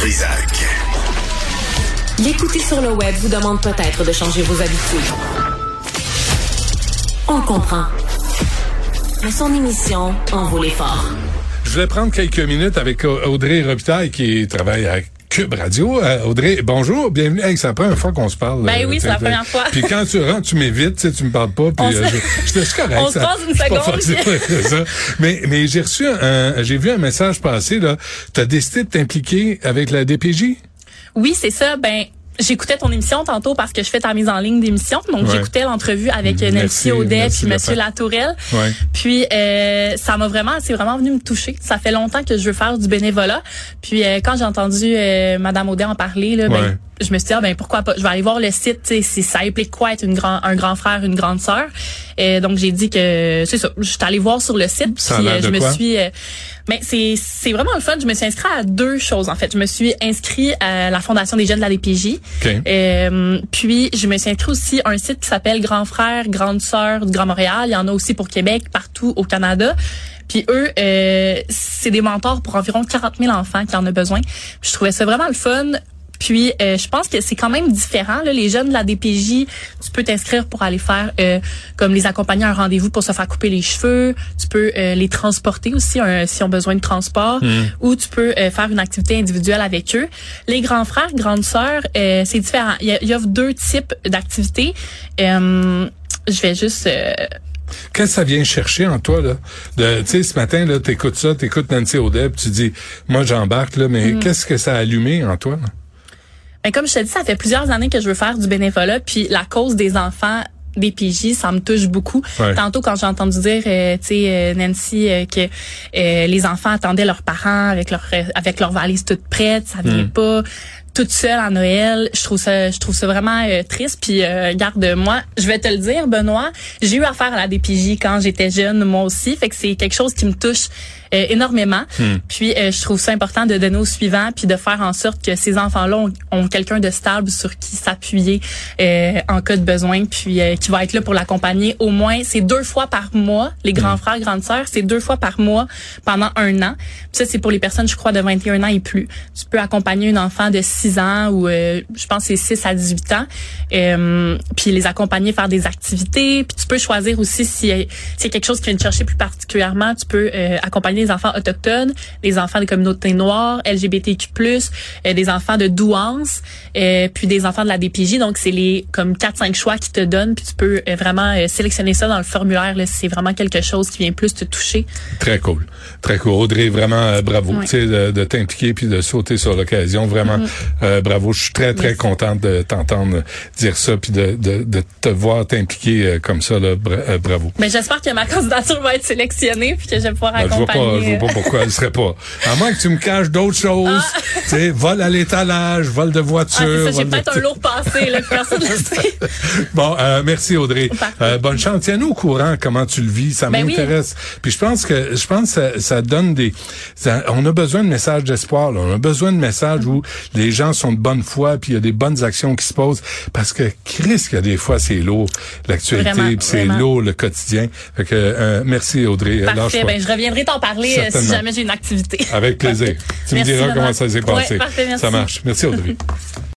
Trisac. L'écouter sur le web vous demande peut-être de changer vos habitudes. On comprend. Mais son émission en vaut l'effort. Je voulais prendre quelques minutes avec Audrey Robitaille qui travaille à Cube Radio. Euh, Audrey, bonjour, bienvenue. Hey, c'est la première fois qu'on se parle. Ben euh, oui, c'est la première fois. Puis quand tu rentres, tu m'évites, tu me parles pas. Puis euh, je, je, je correct. On se passe une seconde. ça. Mais mais j'ai reçu un, j'ai vu un message passer là. T'as décidé de t'impliquer avec la DPJ. Oui, c'est ça. Ben, j'écoutais ton émission tantôt parce que je fais ta mise en ligne d'émission. Donc, Ouais. j'écoutais l'entrevue avec euh, Nancy Audet puis Monsieur. Latourelle. Ouais. Puis, euh, ça m'a vraiment, c'est vraiment venu me toucher. Ça fait longtemps que je veux faire du bénévolat. Puis, euh, quand j'ai entendu euh, Madame Audet en parler, là, Ouais. ben, je me suis dit, ah, ben, pourquoi pas? Je vais aller voir le site, si ça implique quoi être une grand, un grand frère, une grande sœur. Et donc, j'ai dit que, c'est ça. Je suis allée voir sur le site. Puis, euh, je me quoi? suis, euh, mais c'est, c'est vraiment le fun. Je me suis inscrite à deux choses, en fait. Je me suis inscrite à la Fondation des jeunes de la DPJ. OK. Euh, puis, je me suis inscrite aussi à un site qui s'appelle Grand Frère, Grande Sœur du Grand Montréal. Il y en a aussi pour Québec, partout au Canada. Puis eux, euh, c'est des mentors pour environ 40 000 enfants qui en ont besoin. Je trouvais ça vraiment le fun. Puis, euh, je pense que c'est quand même différent. Là. Les jeunes de la DPJ, tu peux t'inscrire pour aller faire euh, comme les accompagner à un rendez-vous pour se faire couper les cheveux. Tu peux euh, les transporter aussi euh, s'ils ont besoin de transport. Ou tu peux euh, faire une activité individuelle avec eux. Les grands frères, grandes sœurs, euh, c'est différent. Il y, a, il y a deux types d'activités. Euh, je vais juste... euh, Qu'est-ce que ça vient chercher en toi là? De, tu sais, ce matin là, t'écoutes ça, t'écoutes Nancy Audet, puis tu dis, moi j'embarque là, mais Mm. qu'est-ce que ça a allumé en toi là? Ben, comme je te dis, ça fait plusieurs années que je veux faire du bénévolat, puis la cause des enfants des PJ, ça me touche beaucoup. Ouais. Tantôt, quand j'ai entendu dire, euh, tu sais, euh, Nancy, euh, que euh, les enfants attendaient leurs parents avec leur avec leur valise toute prête, ça vient Mm. pas toute seule à Noël. Je trouve ça, je trouve ça vraiment euh, triste. Puis, euh, garde moi, je vais te le dire, Benoît, j'ai eu affaire à la DPJ quand j'étais jeune, moi aussi. Fait que c'est quelque chose qui me touche euh, énormément. Puis, euh, je trouve ça important de donner au suivant, puis de faire en sorte que ces enfants-là ont, ont quelqu'un de stable sur qui s'appuyer euh, en cas de besoin, puis euh, qui va être là pour l'accompagner. Au moins, c'est deux fois par mois. Les grands frères, grandes sœurs, c'est deux fois par mois pendant un an. Puis ça, c'est pour les personnes, je crois, de 21 ans et plus. Tu peux accompagner un enfant de 6 ans ou euh, je pense c'est 6 à 18 ans, euh, puis les accompagner, faire des activités. Puis tu peux choisir aussi si y a quelque chose qui vient te chercher plus particulièrement, tu peux euh, accompagner les enfants autochtones, les enfants des communautés noires, LGBTQ+, euh, des enfants de douance, euh, puis des enfants de la DPJ. Donc, c'est les comme 4-5 choix qui te donnent, puis tu peux euh, vraiment euh, sélectionner ça dans le formulaire là, si c'est vraiment quelque chose qui vient plus te toucher. Très cool. Très cool. Audrey, vraiment euh, bravo sais, de, de t'impliquer puis de sauter sur l'occasion. Vraiment, euh, bravo. Je suis très, très Merci. contente de t'entendre dire ça puis de, de, de te voir t'impliquer euh, comme ça. Là, euh, bravo. Mais j'espère que ma candidature va être sélectionnée, puis que je vais pouvoir Ben, je vois accompagner. pas, je vois pas pourquoi elle serait pas. À moins que tu me caches d'autres choses. Tu sais, vol à l'étalage, vol de Ah, voiture. ça, j'ai de- peut-être un lourd passé, là, que personne ne sait. Bon, euh, merci Audrey. Euh, bonne chance. Tiens-nous au courant comment tu le vis. Ça Ben oui. m'intéresse. Puis je pense que je pense que ça, ça donne des. ça- on a besoin de messages d'espoir. On a besoin de messages où les gens sont de bonne foi, puis il y a des bonnes actions qui se posent. Parce que Chris, qu'il y a des fois c'est lourd l'actualité, c'est lourd le quotidien. Fait que euh, merci Audrey. Lâche Parfait, ben je reviendrai t'en parler euh, si jamais j'ai une activité. Avec plaisir. Tu me diras comment ça s'est Ouais, passé. parfait, merci. Ça marche. Merci Audrey.